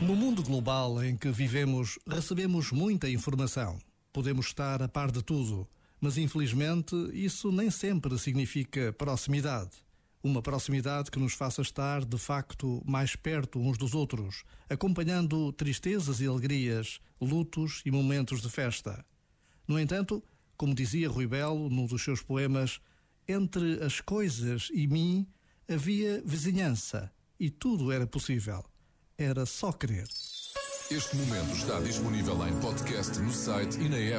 No mundo global em que vivemos, recebemos muita informação. Podemos estar a par de tudo, mas infelizmente isso nem sempre significa proximidade. Uma proximidade que nos faça estar, de facto, mais perto uns dos outros, acompanhando tristezas e alegrias, lutos e momentos de festa. No entanto, como dizia Rui Belo num dos seus poemas, entre as coisas e mim havia vizinhança e tudo era possível. Era só querer. Este momento está disponível em podcast no site e na app.